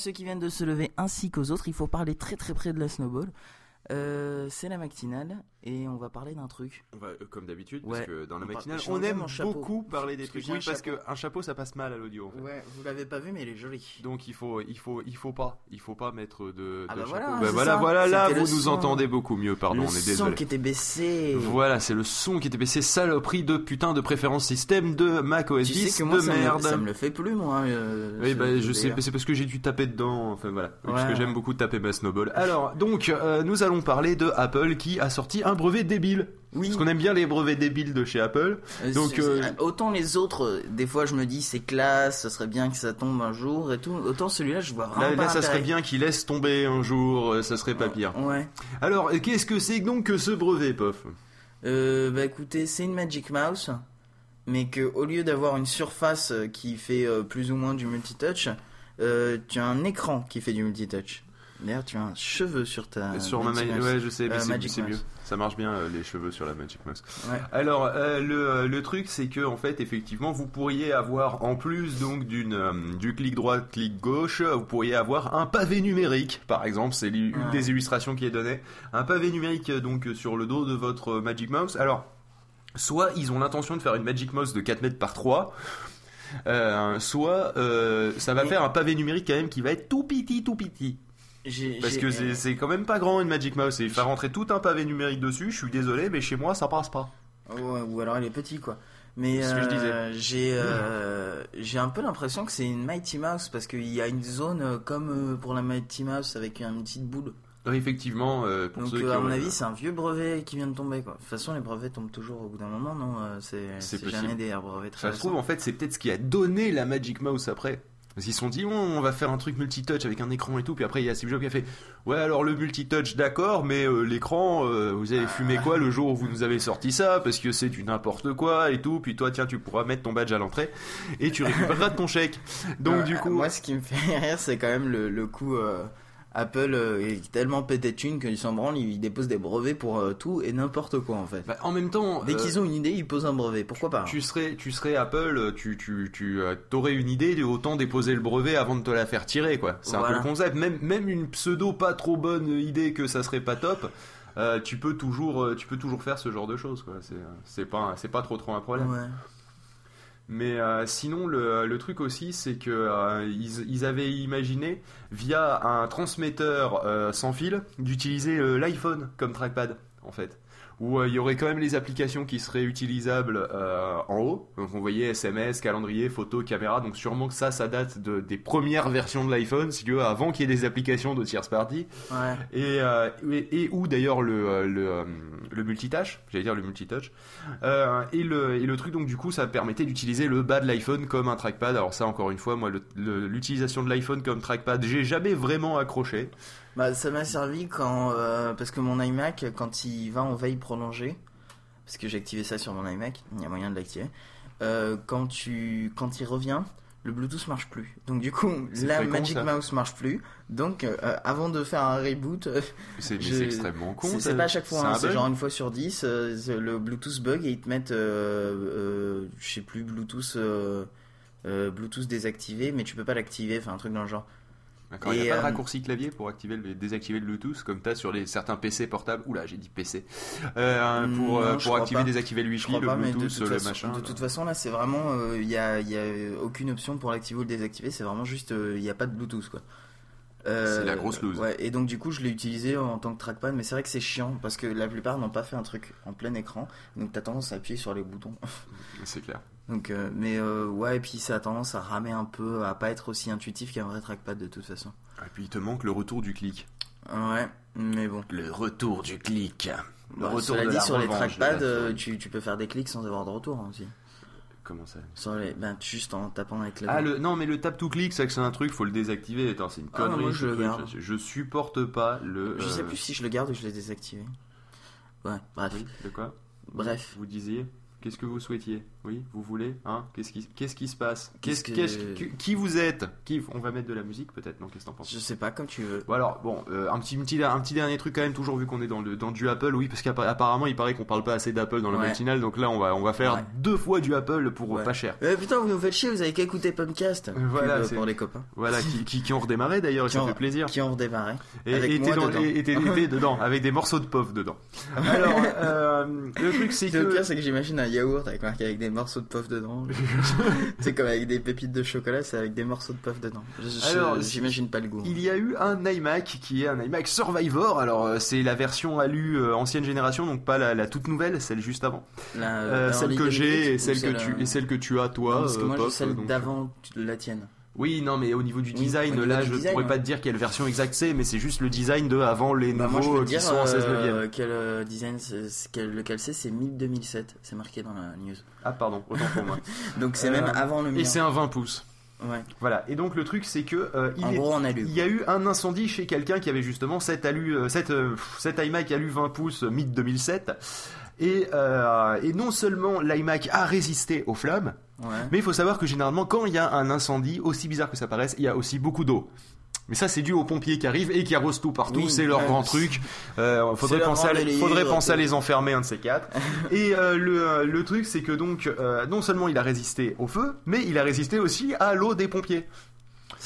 ceux qui viennent de se lever ainsi qu'aux autres. Il faut parler très très près de la snowball. Euh, c'est la matinale et on va parler d'un truc. On va, euh, comme d'habitude, Ouais. parce que dans la On matinale, on enlevé aime beaucoup parler des trucs. Oui, parce qu'un chapeau, ça passe mal à l'audio. en fait. Ouais, vous l'avez pas vu mais il est joli. Donc il faut, il faut, il faut pas, il faut pas mettre de, Ah de bah chapeau. voilà, Bah voilà, voilà, là vous nous son. entendez beaucoup mieux. Pardon, le on est son qui était baissé. Voilà, c'est le son qui était baissé, saloperie de putain de préférence système de Mac OS Tu 10 sais que moi de ça merde. me, ça me le fait plus moi. euh, Oui, bah, je sais, c'est parce que j'ai dû taper dedans. Enfin voilà, parce que j'aime beaucoup taper ma snowball. Alors, donc, nous allons parler de Apple qui a sorti un brevet débile. Oui. Parce qu'on aime bien les brevets débiles de chez Apple. Euh, Donc, euh, autant les autres, euh, des fois je me dis c'est classe, ce serait bien que ça tombe un jour et tout. Autant celui-là, je vois vraiment Là, pas là, ça serait bien qu'il laisse tomber un jour, ça serait pas pire. Ouais. Alors, qu'est-ce que c'est donc que ce brevet, Pof? Euh, bah écoutez, c'est une Magic Mouse, mais que au lieu d'avoir une surface qui fait plus ou moins du multitouch, tu as un écran qui fait du multitouch. D'ailleurs, tu as un cheveu sur ta. Sur ma Magic ma- Mouse. ouais, je sais, mais Euh, c'est mieux. Ça marche bien euh, les cheveux sur la Magic Mouse. Ouais. Alors euh, le, le truc c'est que en fait effectivement vous pourriez avoir en plus donc d'une du clic droit clic gauche vous pourriez avoir un pavé numérique par exemple c'est une Ouais. des illustrations qui est donnée un pavé numérique donc sur le dos de votre Magic Mouse alors soit ils ont l'intention de faire une Magic Mouse de 4 mètres par 3 euh, soit ça va Mais- faire un pavé numérique quand même qui va être tout petit tout petit parce que c'est c'est quand même pas grand une Magic Mouse et faire rentrer tout un pavé numérique dessus je suis désolé mais chez moi ça passe pas Ouais, ou alors il est petit quoi. Mais C'est ce que je euh, j'ai euh, j'ai un peu l'impression que c'est une Mighty Mouse parce qu'il y a une zone euh, comme euh, pour la Mighty Mouse avec une petite boule. Oui, effectivement, euh, pour Donc ceux euh, qui à ont- mon avis c'est un vieux brevet qui vient de tomber quoi. De toute façon les brevets tombent toujours au bout d'un moment non euh, C'est jamais des brevets très ça se trouve, en fait, c'est peut-être ce qui a donné la Magic Mouse après. Parce qu'ils se sont dit, oh, on va faire un truc multitouch avec un écran et tout. Puis après, il y a Steve Jobs qui a fait, ouais, alors le multitouch, d'accord, mais euh, l'écran, euh, vous avez fumé quoi le jour où vous nous avez sorti ça? Parce que c'est du n'importe quoi et tout. Puis toi, tiens, tu pourras mettre ton badge à l'entrée et tu récupéreras ton chèque. Donc, du coup. moi ce qui me fait rire c'est quand même le, le coup euh, Apple euh, est tellement pété de thunes qu'ils s'en branlent, ils déposent des brevets pour euh, tout et n'importe quoi en fait. bah, en même temps. Dès euh, qu'ils ont une idée, ils posent un brevet. Pourquoi pas hein. Tu serais, tu serais Apple, tu, tu, tu t'aurais une idée, autant déposer le brevet avant de te la faire tirer, quoi. C'est un peu le concept. Même, même une pseudo pas trop bonne idée que ça serait pas top, euh, tu peux toujours, tu peux toujours faire ce genre de choses, quoi. C'est, c'est pas, c'est pas trop trop un problème. Ouais. Mais euh, sinon, le, truc aussi, c'est que euh, ils, avaient imaginé via un transmetteur euh, sans fil d'utiliser l'iPhone comme trackpad, en fait. Où euh, il y aurait quand même les applications qui seraient utilisables euh, en haut. Donc on voyait SMS, calendrier, photo, caméra. Donc sûrement que ça, ça date de, des premières versions de l'iPhone, si tu veux, avant qu'il y ait des applications de tierce party. Ouais. Et, euh, et, et où d'ailleurs le, le, le multitâche, j'allais dire le multitouch. Et, le, et le truc, donc du coup, ça permettait d'utiliser le bas de l'iPhone comme un trackpad. Alors ça, encore une fois, moi, l'utilisation de l'iPhone comme trackpad, j'ai jamais vraiment accroché. Bah, ça m'a servi quand. euh, parce que mon iMac, quand il va en veille prolongée, parce que j'ai activé ça sur mon iMac, il y a moyen de l'activer, euh, quand, tu, quand il revient, le Bluetooth marche plus. Donc, du coup, C'est la Magic ça. Mouse marche plus. Donc, euh, avant de faire un reboot, euh, C'est mais Je- c'est extrêmement con. c'est ça. c'est pas à chaque fois, C'est hein, un c'est bug. genre une fois sur 10, euh, c'est le Bluetooth bug et ils te mettent, euh, euh, je sais plus, Bluetooth. euh, euh, Bluetooth désactivé, mais tu peux pas l'activer, enfin un truc dans le genre. D'accord, il n'y a pas de euh, raccourci clavier pour activer le, désactiver le Bluetooth comme t'as sur les certains PC portables? Oula, j'ai dit PC. Euh, Hmm, pour non, euh, pour activer pas. désactiver le Wi-Fi, le pas, de Bluetooth, toute, le façon, machin. de toute façon, là, c'est vraiment, il y, a, y a aucune option pour l'activer ou le désactiver. C'est vraiment juste, il n'y a pas de Bluetooth, quoi. Euh, C'est la grosse loose. Ouais, et donc du coup, je l'ai utilisé en tant que trackpad, mais c'est vrai que c'est chiant parce que la plupart n'ont pas fait un truc en plein écran, donc t'as tendance à appuyer sur les boutons. C'est clair. Donc, euh, mais euh, ouais, et puis ça a tendance à ramer un peu, à pas être aussi intuitif qu'un vrai trackpad de toute façon. Et puis il te manque le retour du clic. Ouais, mais bon. Le retour du clic. Le Bah, retour cela de dit, la sur les revanche trackpads, euh, tu peux faire des clics sans avoir de retour hein, aussi. Comment ça les, ben, juste en tapant avec la Ah le non mais le tap to click c'est que c'est un truc faut le désactiver Attends, c'est une Ah, connerie moi, ce je le truc. garde. je, je supporte pas le Je sais euh, plus si je le garde ou je l'ai désactivé. Ouais, bref. de quoi Bref. vous disiez Qu'est-ce que vous souhaitiez? Oui, vous voulez Hein? Qu'est-ce qui, qu'est-ce qui se passe? Qu'est-ce que- qui, vous êtes? Qui On va mettre de la musique peut-être, non? Qu'est-ce que t'en penses? Je sais pas, comme tu veux. Bon alors, bon, euh, un, petit, un, petit, un petit dernier truc quand même, toujours vu qu'on est dans, le, dans du Apple, oui, parce qu'apparemment il paraît qu'on parle pas assez d'Apple dans la Ouais. matinale, donc là on va, on va faire Ouais. deux fois du Apple pour Ouais. pas cher. Euh, putain, vous nous faites chier, vous avez qu'à écouter. Voilà, Pub, euh, c'est- pour les copains. Voilà, qui, qui, qui ont redémarré d'ailleurs, ça fait plaisir. Qui ont redémarré. Et, avec et moi dedans. et- et avec des morceaux de pov dedans. Alors, euh, le truc c'est Le que... pire, c'est que j'imagine yaourt avec marqué avec des morceaux de puff dedans. c'est comme avec des pépites de chocolat, c'est avec des morceaux de puff dedans. J'imagine pas le goût. Il y a eu un iMac qui est un iMac Survivor. Alors euh, c'est la version alu euh, ancienne génération, donc pas la, la toute nouvelle, celle juste avant. La, Euh, celle que j'ai et celle que tu et celle que tu as toi. non, parce que moi j'ai celle d'avant la tienne. Oui, non, mais au niveau du design, niveau là, du je design, pourrais pas te dire quelle version exacte c'est, mais c'est juste le design de avant les Bah, moi je nouveaux euh, qui dire sont en 16 euh, quel euh, design, quel- lequel c'est, c'est MIP 2007. C'est marqué dans la news. Ah pardon, autant pour moi. Donc c'est même avant le mien. Et c'est un 20 pouces. Ouais. Voilà. Et donc le truc c'est que euh, il est- y a eu un incendie chez quelqu'un qui avait justement cet alu, euh, cet, euh, pff, cet iMac alu 20 pouces mid 2007. Et, euh, et non seulement l'iMac a résisté aux flammes, Ouais. mais il faut savoir que généralement quand il y a un incendie, aussi bizarre que ça paraisse, il y a aussi beaucoup d'eau. Mais ça c'est dû aux pompiers qui arrivent et qui arrosent tout partout, Oui, c'est leur ouais, grand truc. Euh, faudrait penser, à, grand les- délire, faudrait penser à c'est- les enfermer un de ces quatre. et euh, le, euh, le truc c'est que donc euh, non seulement il a résisté au feu, mais il a résisté aussi à l'eau des pompiers.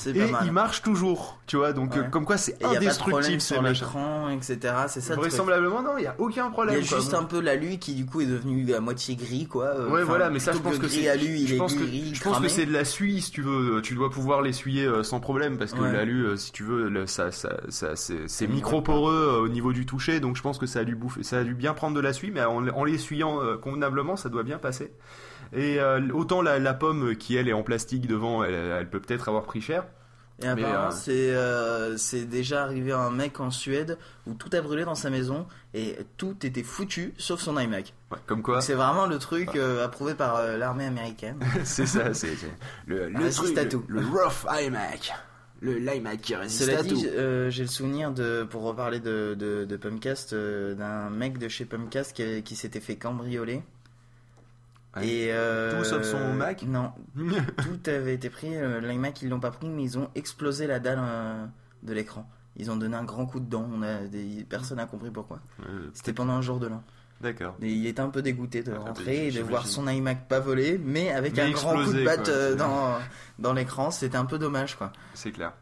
Et pas mal. il marche toujours, tu vois. Donc Ouais. euh, comme quoi c'est Et y a pas de indestructible sur l'écran, etc. C'est ça. Vraisemblablement, non, il n'y a aucun Il problème. y a quoi. juste Bon. un peu l'alu qui du coup est devenu à moitié gris quoi. Euh, Ouais, voilà, mais ça, je pense que c'est. il je pense que, je pense que c'est de la suie si tu veux. Tu dois pouvoir l'essuyer euh, sans problème parce que Ouais. l'alu, euh, si tu veux, le- ça, ça, ça, c'est micro-poreux euh, au niveau du toucher, donc je pense que ça a dû bouffer, ça a dû bien prendre de la suie, mais en, en l'essuyant euh, convenablement, ça doit bien passer. Et euh, autant la, la pomme qui elle est en plastique devant, elle, elle peut peut-être avoir pris cher. Et apparemment, euh, c'est euh, c'est déjà arrivé à un mec en Suède où tout a brûlé dans sa maison et tout était foutu sauf son iMac. Ouais, comme quoi, C'est vraiment le truc euh, approuvé par l'armée américaine. c'est ça, c'est le, le truc, à tout. le rough iMac, le l'iMac qui résiste Cela à dit, tout. j'ai le souvenir de, pour reparler de, de, de Pumpcast, d'un mec de chez Pumpcast qui, qui s'était fait cambrioler. Ouais. Et euh, Tout sauf son Mac Non, tout avait été pris. euh, L'iMac ils l'ont pas pris, mais ils ont explosé la dalle euh, de l'écran. Ils ont donné un grand coup de dent. On a des... Personne n'a compris pourquoi. Euh, C'était pendant un jour de l'an. D'accord. Il était un peu dégoûté de Ah, rentrer et de voir son iMac pas voler, mais avec Mais un grand coup de batte euh, dans, dans l'écran. C'était un peu dommage, quoi. C'est clair.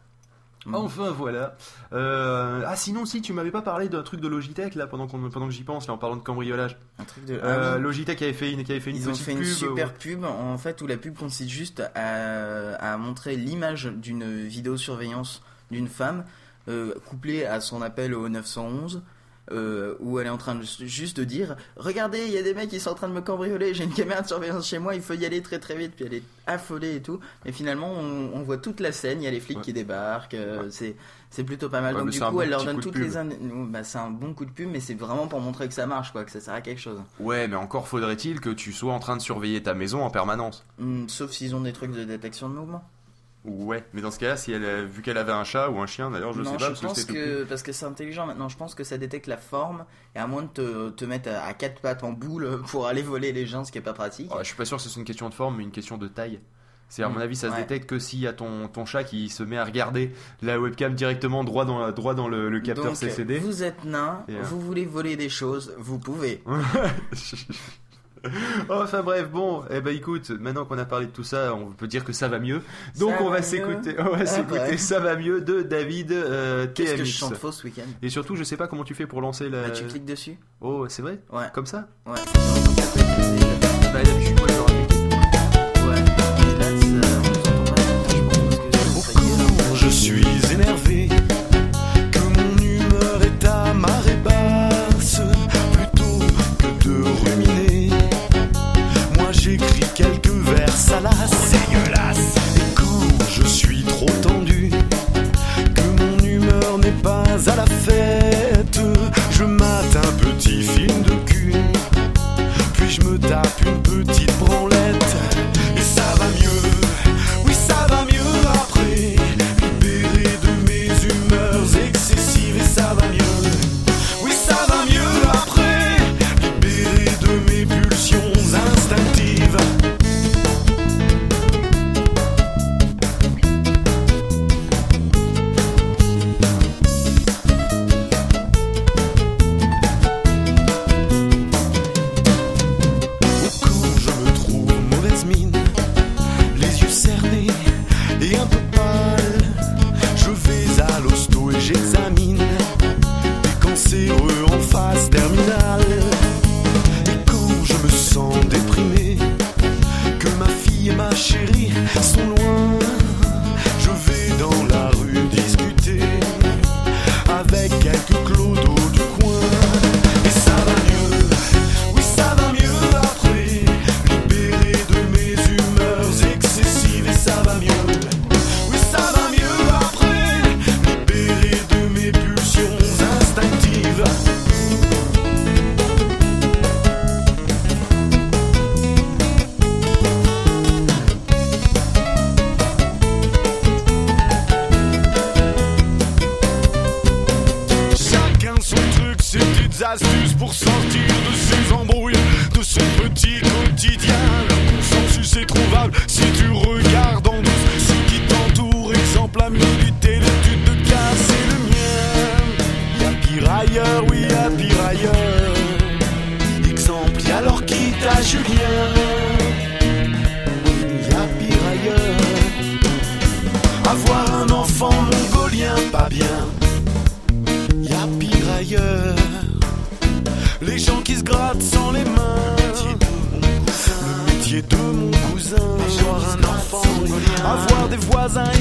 Mm. Enfin voilà. Euh, ah sinon si tu m'avais pas parlé d'un truc de Logitech là pendant, pendant que j'y pense là en parlant de cambriolage. Un truc de. Euh, Ah. Logitech avait fait une, qui avait fait une Ils ont fait une pub. super euh, pub en fait où la pub consiste juste à, à montrer l'image d'une vidéosurveillance d'une femme euh, couplée à son appel au 911 euh, où elle est en train de, juste de dire regardez il y a des mecs qui sont en train de me cambrioler j'ai une caméra de surveillance chez moi il faut y aller très très vite. Puis elle est affolée et tout. Mais finalement on, on voit toute la scène il y a les flics Ouais. qui débarquent euh, c'est c'est plutôt pas mal. Ouais, donc du coup bon elle leur donne toutes les années bah, c'est un bon coup de pub mais c'est vraiment pour montrer que ça marche quoi que ça sert à quelque chose. Ouais mais encore faudrait-il que tu sois en train de surveiller ta maison en permanence. Hmm, sauf s'ils ont des trucs de détection de mouvement Ouais. Mais dans ce cas-là si elle a- vu qu'elle avait un chat ou un chien d'ailleurs je non, sais pas je parce que pense tout que parce que c'est intelligent maintenant. Je pense que ça détecte la forme et à moins de te, te mettre à, à quatre pattes en boule pour aller voler les gens, ce qui est pas pratique. Ouais, je suis pas sûr que ce soit une question de forme mais une question de taille. C'est à mon Mm, avis ça se ouais. détecte que s'il y a ton, ton chat qui se met à regarder la webcam directement droit dans, droit dans le, le capteur Donc, CCD. vous êtes nain, Et, euh, vous voulez voler des choses, vous pouvez. enfin bref, bon, eh ben écoute, maintenant qu'on a parlé de tout ça, on peut dire que ça va mieux. Donc Ça on va va s'écouter, on va Ah, s'écouter ouais. ça va mieux de David euh, Qu'est-ce que je chante faux ce week-end? Et surtout, je sais pas comment tu fais pour lancer la. Bah, Tu cliques dessus Oh, c'est vrai? Ouais, Comme ça? Ouais. Bah je I mean Julien. Il y a pire ailleurs. Avoir un enfant mongolien, pas bien. Il y a pire ailleurs. Les gens qui se grattent sans les mains. Le métier de mon cousin. Avoir un enfant mongolien. Avoir des voisins